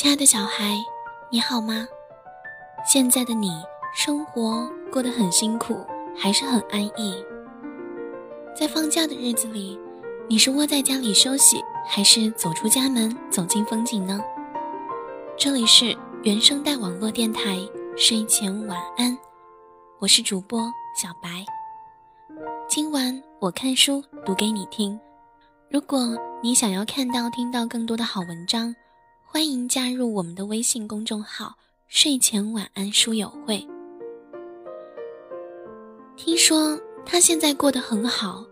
亲爱的小孩，你好吗？现在的你生活过得很辛苦，还是很安逸？在放假的日子里，你是窝在家里休息，还是走出家门走进风景呢？这里是原声带网络电台睡前晚安，我是主播小白。今晚我看书读给你听。如果你想要看到、听到更多的好文章，欢迎加入我们的微信公众号“睡前晚安书友会”。听说他现在过得很好，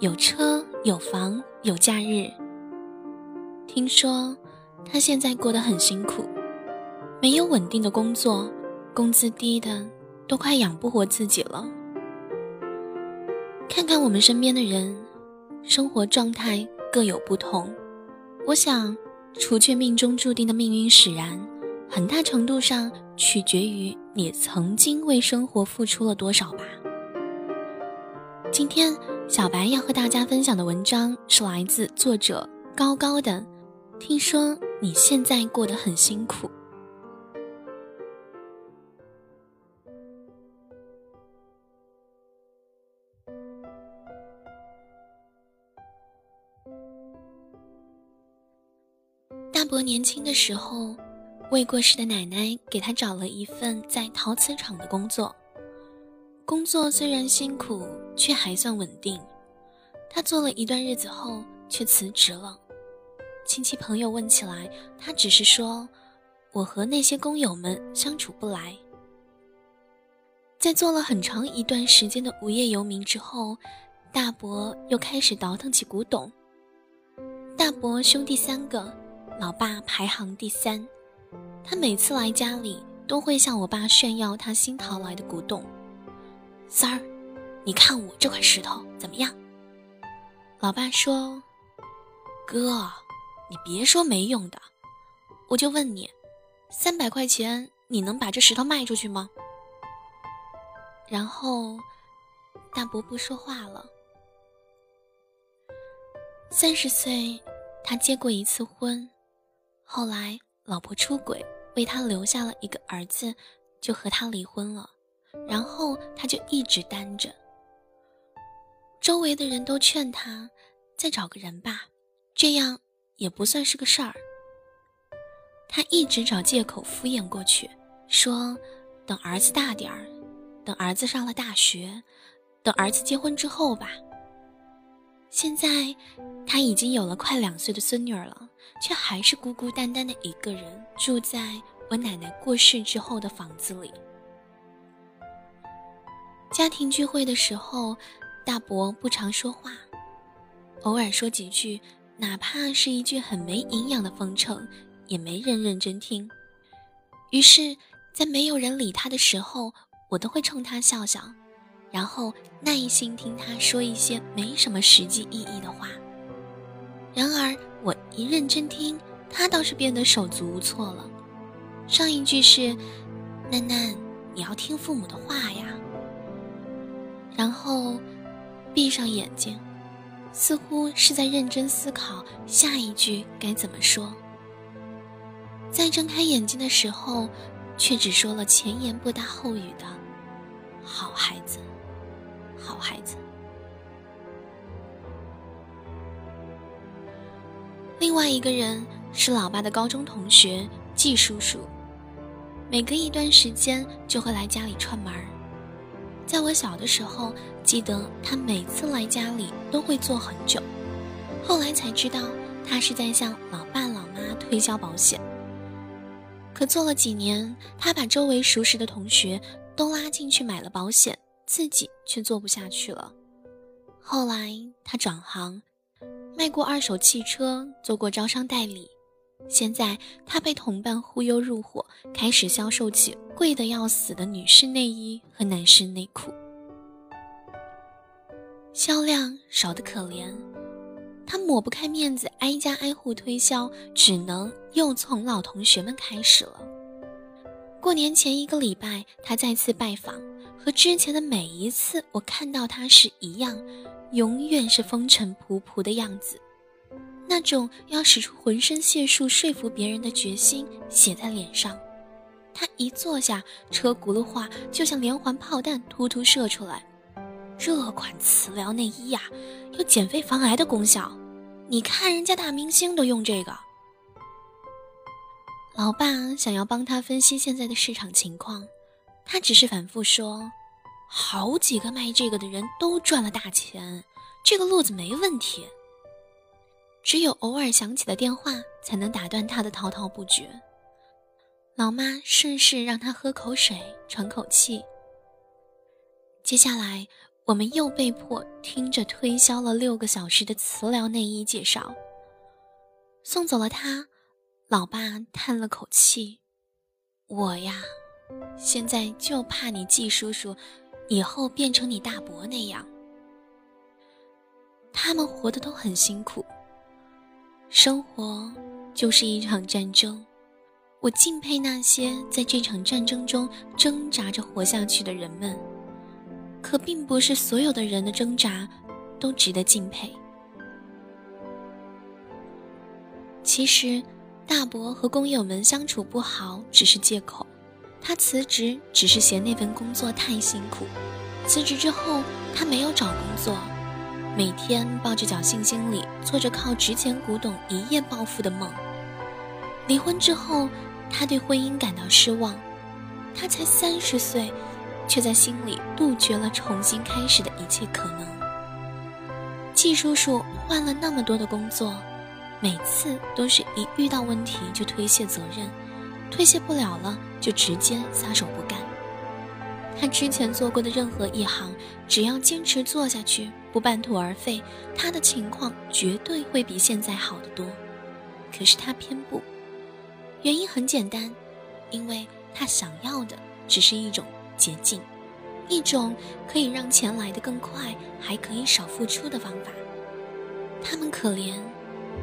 有车有房有假日。听说他现在过得很辛苦，没有稳定的工作，工资低的都快养不活自己了。看看我们身边的人。生活状态各有不同，我想，除却命中注定的命运使然，很大程度上取决于你曾经为生活付出了多少吧。今天，小白要和大家分享的文章是来自作者高高的。听说你现在过得很辛苦。大伯年轻的时候，未过世的奶奶给他找了一份在陶瓷厂的工作。工作虽然辛苦，却还算稳定。他做了一段日子后，却辞职了。亲戚朋友问起来，他只是说：“我和那些工友们相处不来。”在做了很长一段时间的无业游民之后，大伯又开始倒腾起古董。大伯兄弟三个。老爸排行第三，他每次来家里都会向我爸炫耀他新淘来的古董。三儿，你看我这块石头怎么样？老爸说：“哥，你别说没用的，我就问你，三百块钱你能把这石头卖出去吗？”然后，大伯不说话了。三十岁，他结过一次婚。后来，老婆出轨，为他留下了一个儿子，就和他离婚了。然后他就一直单着。周围的人都劝他再找个人吧，这样也不算是个事儿。他一直找借口敷衍过去，说等儿子大点儿，等儿子上了大学，等儿子结婚之后吧。现在他已经有了快两岁的孙女儿了，却还是孤孤单单的一个人住在我奶奶过世之后的房子里。家庭聚会的时候，大伯不常说话，偶尔说几句，哪怕是一句很没营养的奉承，也没人认真听。于是，在没有人理他的时候，我都会冲他笑笑。然后耐心听他说一些没什么实际意义的话。然而我一认真听，他倒是变得手足无措了。上一句是：“囡囡，你要听父母的话呀。”然后闭上眼睛，似乎是在认真思考下一句该怎么说。再睁开眼睛的时候，却只说了前言不搭后语的：“好孩子。”好孩子。另外一个人是老爸的高中同学季叔叔，每隔一段时间就会来家里串门儿。在我小的时候，记得他每次来家里都会坐很久。后来才知道，他是在向老爸老妈推销保险。可做了几年，他把周围熟识的同学都拉进去买了保险。自己却做不下去了。后来他转行，卖过二手汽车，做过招商代理。现在他被同伴忽悠入伙，开始销售起贵的要死的女士内衣和男士内裤，销量少得可怜。他抹不开面子，挨家挨户推销，只能又从老同学们开始了。过年前一个礼拜，他再次拜访。和之前的每一次我看到他时一样，永远是风尘仆仆的样子。那种要使出浑身解数说服别人的决心写在脸上。他一坐下，车轱辘话就像连环炮弹突突射出来。这款磁疗内衣呀，有减肥防癌的功效。你看人家大明星都用这个。老爸想要帮他分析现在的市场情况，他只是反复说：“好几个卖这个的人都赚了大钱，这个路子没问题。”只有偶尔响起的电话才能打断他的滔滔不绝。老妈顺势让他喝口水，喘口气。接下来，我们又被迫听着推销了六个小时的磁疗内衣介绍。送走了他，老爸叹了口气：“我呀，现在就怕你季叔叔以后变成你大伯那样。他们活得都很辛苦。”生活就是一场战争，我敬佩那些在这场战争中挣扎着活下去的人们。可并不是所有的人的挣扎都值得敬佩。其实，大伯和工友们相处不好只是借口，他辞职只是嫌那份工作太辛苦。辞职之后，他没有找工作。每天抱着侥幸心理，做着靠值钱古董一夜暴富的梦。离婚之后，他对婚姻感到失望。他才三十岁，却在心里杜绝了重新开始的一切可能。季叔叔换了那么多的工作，每次都是一遇到问题就推卸责任，推卸不了了就直接撒手不干。他之前做过的任何一行，只要坚持做下去，不半途而废，他的情况绝对会比现在好得多。可是他偏不，原因很简单，因为他想要的只是一种捷径，一种可以让钱来得更快，还可以少付出的方法。他们可怜，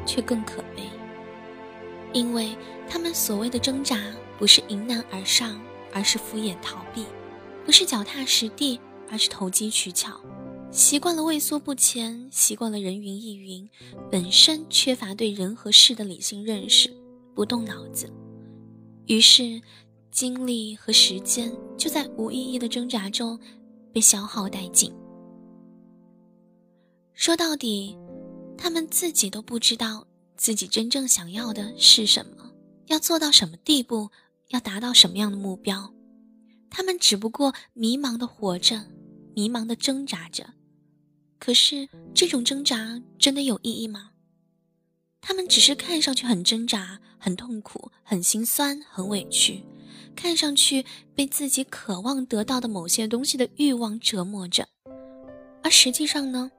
却更可悲，因为他们所谓的挣扎，不是迎难而上，而是敷衍逃避。不是脚踏实地，而是投机取巧。习惯了畏缩不前，习惯了人云亦云，本身缺乏对人和事的理性认识，不动脑子，于是精力和时间就在无意义的挣扎中被消耗殆尽。说到底，他们自己都不知道自己真正想要的是什么，要做到什么地步，要达到什么样的目标。他们只不过迷茫的活着，迷茫的挣扎着。可是这种挣扎真的有意义吗？他们只是看上去很挣扎、很痛苦、很心酸、很委屈，看上去被自己渴望得到的某些东西的欲望折磨着，而实际上呢，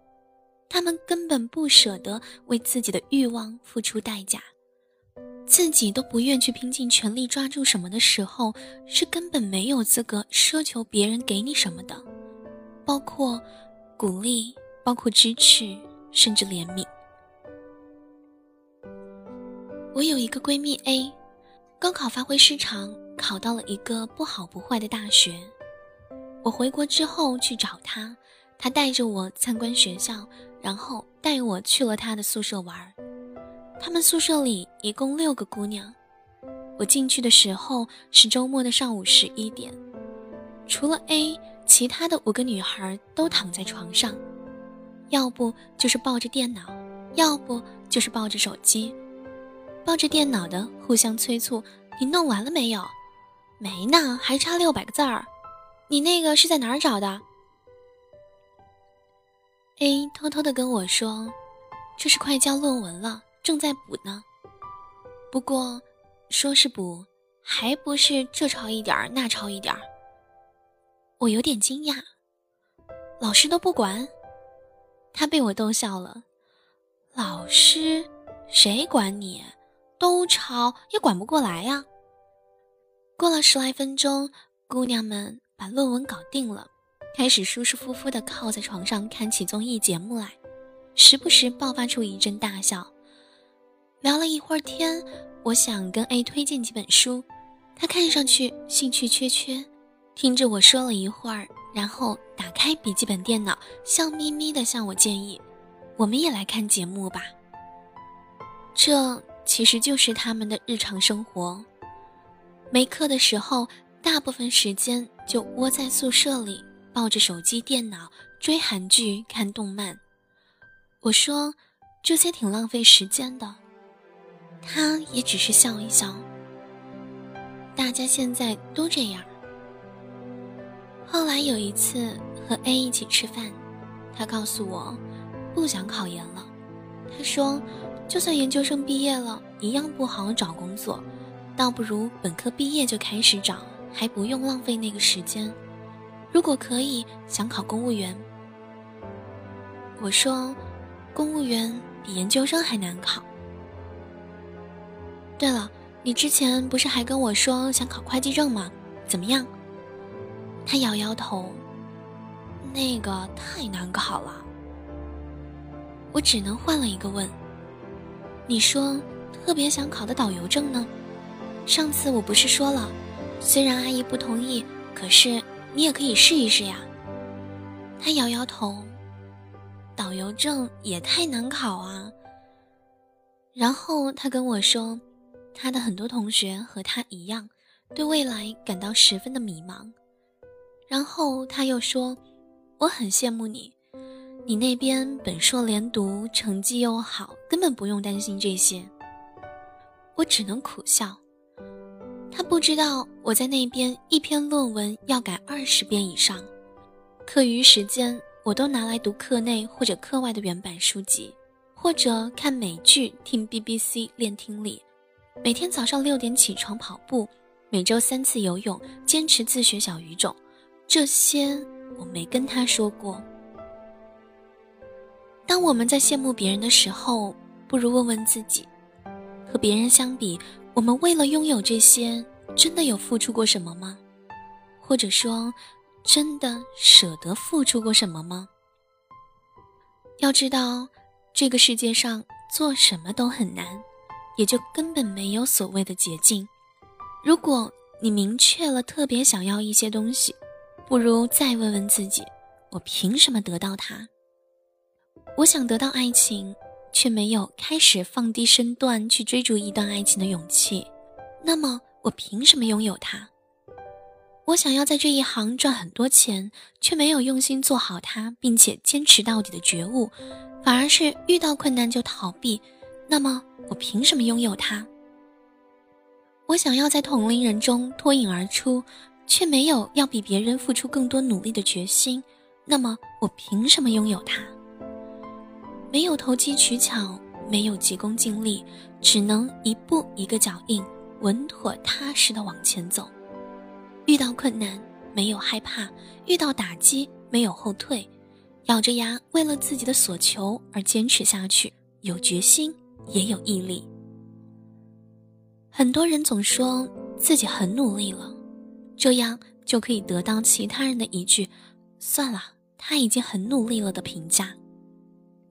他们根本不舍得为自己的欲望付出代价。自己都不愿去拼尽全力抓住什么的时候，是根本没有资格奢求别人给你什么的，包括鼓励，包括支持，甚至怜悯。我有一个闺蜜 A，高考发挥失常，考到了一个不好不坏的大学。我回国之后去找她，她带着我参观学校，然后带我去了她的宿舍玩。他们宿舍里一共六个姑娘，我进去的时候是周末的上午十一点，除了 A，其他的五个女孩都躺在床上，要不就是抱着电脑，要不就是抱着手机。抱着电脑的互相催促：“你弄完了没有？没呢，还差六百个字儿。你那个是在哪儿找的？”A 偷偷的跟我说：“这是快交论文了。”正在补呢，不过说是补，还不是这抄一点儿那抄一点儿。我有点惊讶，老师都不管，他被我逗笑了。老师谁管你？都抄也管不过来呀。过了十来分钟，姑娘们把论文搞定了，开始舒舒服服地靠在床上看起综艺节目来，时不时爆发出一阵大笑。聊了一会儿天，我想跟 A 推荐几本书，他看上去兴趣缺缺，听着我说了一会儿，然后打开笔记本电脑，笑眯眯地向我建议：“我们也来看节目吧。”这其实就是他们的日常生活。没课的时候，大部分时间就窝在宿舍里，抱着手机、电脑追韩剧、看动漫。我说这些挺浪费时间的，他也只是笑一笑。大家现在都这样。后来有一次和 A 一起吃饭，他告诉我不想考研了。他说，就算研究生毕业了，一样不好找工作，倒不如本科毕业就开始找，还不用浪费那个时间。如果可以，想考公务员。我说，公务员比研究生还难考。对了，你之前不是还跟我说想考会计证吗？怎么样？他摇摇头，那个太难考了。我只能换了一个问。你说特别想考的导游证呢？上次我不是说了，虽然阿姨不同意，可是你也可以试一试呀。他摇摇头，导游证也太难考啊。然后他跟我说，他的很多同学和他一样，对未来感到十分的迷茫。然后他又说：“我很羡慕你，你那边本硕连读，成绩又好，根本不用担心这些。”我只能苦笑。他不知道我在那边一篇论文要改二十遍以上，课余时间我都拿来读课内或者课外的原版书籍，或者看美剧、听 BBC 练听力。每天早上六点起床跑步，每周三次游泳，坚持自学小语种。这些我没跟他说过。当我们在羡慕别人的时候，不如问问自己：和别人相比，我们为了拥有这些，真的有付出过什么吗？或者说，真的舍得付出过什么吗？要知道，这个世界上做什么都很难，也就根本没有所谓的捷径。如果你明确了特别想要一些东西，不如再问问自己：我凭什么得到它？我想得到爱情，却没有开始放低身段去追逐一段爱情的勇气。那么，我凭什么拥有它？我想要在这一行赚很多钱，却没有用心做好它，并且坚持到底的觉悟，反而是遇到困难就逃避。那么，我凭什么拥有它？我想要在同龄人中脱颖而出。却没有要比别人付出更多努力的决心，那么我凭什么拥有它？没有投机取巧，没有急功近利，只能一步一个脚印，稳妥踏实的往前走。遇到困难没有害怕，遇到打击没有后退，咬着牙为了自己的所求而坚持下去，有决心也有毅力。很多人总说自己很努力了。这样就可以得到其他人的一句“算了，他已经很努力了”的评价，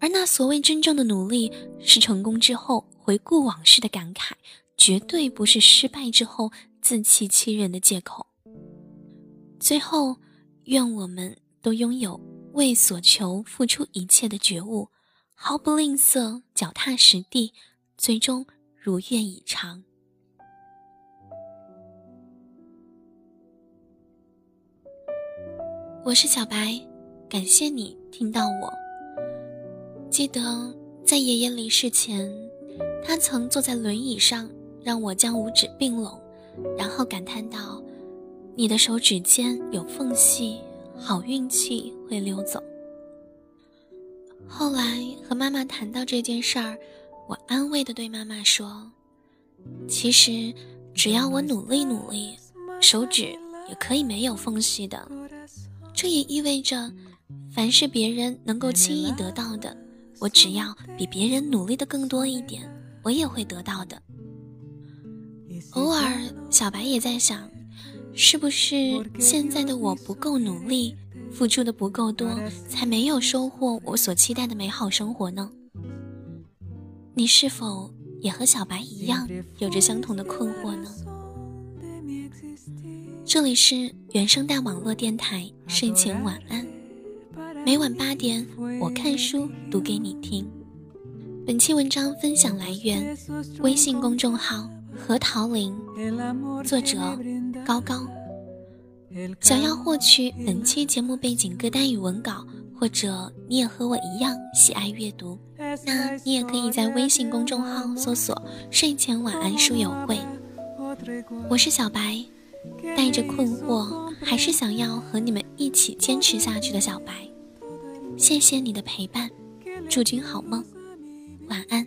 而那所谓真正的努力，是成功之后回顾往事的感慨，绝对不是失败之后自欺欺人的借口。最后，愿我们都拥有为所求付出一切的觉悟，毫不吝啬，脚踏实地，最终如愿以偿。我是小白，感谢你听到我。记得在爷爷离世前，他曾坐在轮椅上，让我将五指并拢，然后感叹道：“你的手指间有缝隙，好运气会溜走。”后来和妈妈谈到这件事儿，我安慰的对妈妈说：“其实只要我努力努力，手指也可以没有缝隙的。”这也意味着，凡是别人能够轻易得到的，我只要比别人努力的更多一点，我也会得到的。偶尔，小白也在想，是不是现在的我不够努力，付出的不够多，才没有收获我所期待的美好生活呢？你是否也和小白一样，有着相同的困惑呢？这里是原声带网络电台，睡前晚安。每晚八点，我看书读给你听。本期文章分享来源微信公众号何桃林，作者高高。想要获取本期节目背景歌单与文稿，或者你也和我一样喜爱阅读，那你也可以在微信公众号搜索“睡前晚安书友会”。我是小白，带着困惑，还是想要和你们一起坚持下去的小白。谢谢你的陪伴，祝君好梦，晚安。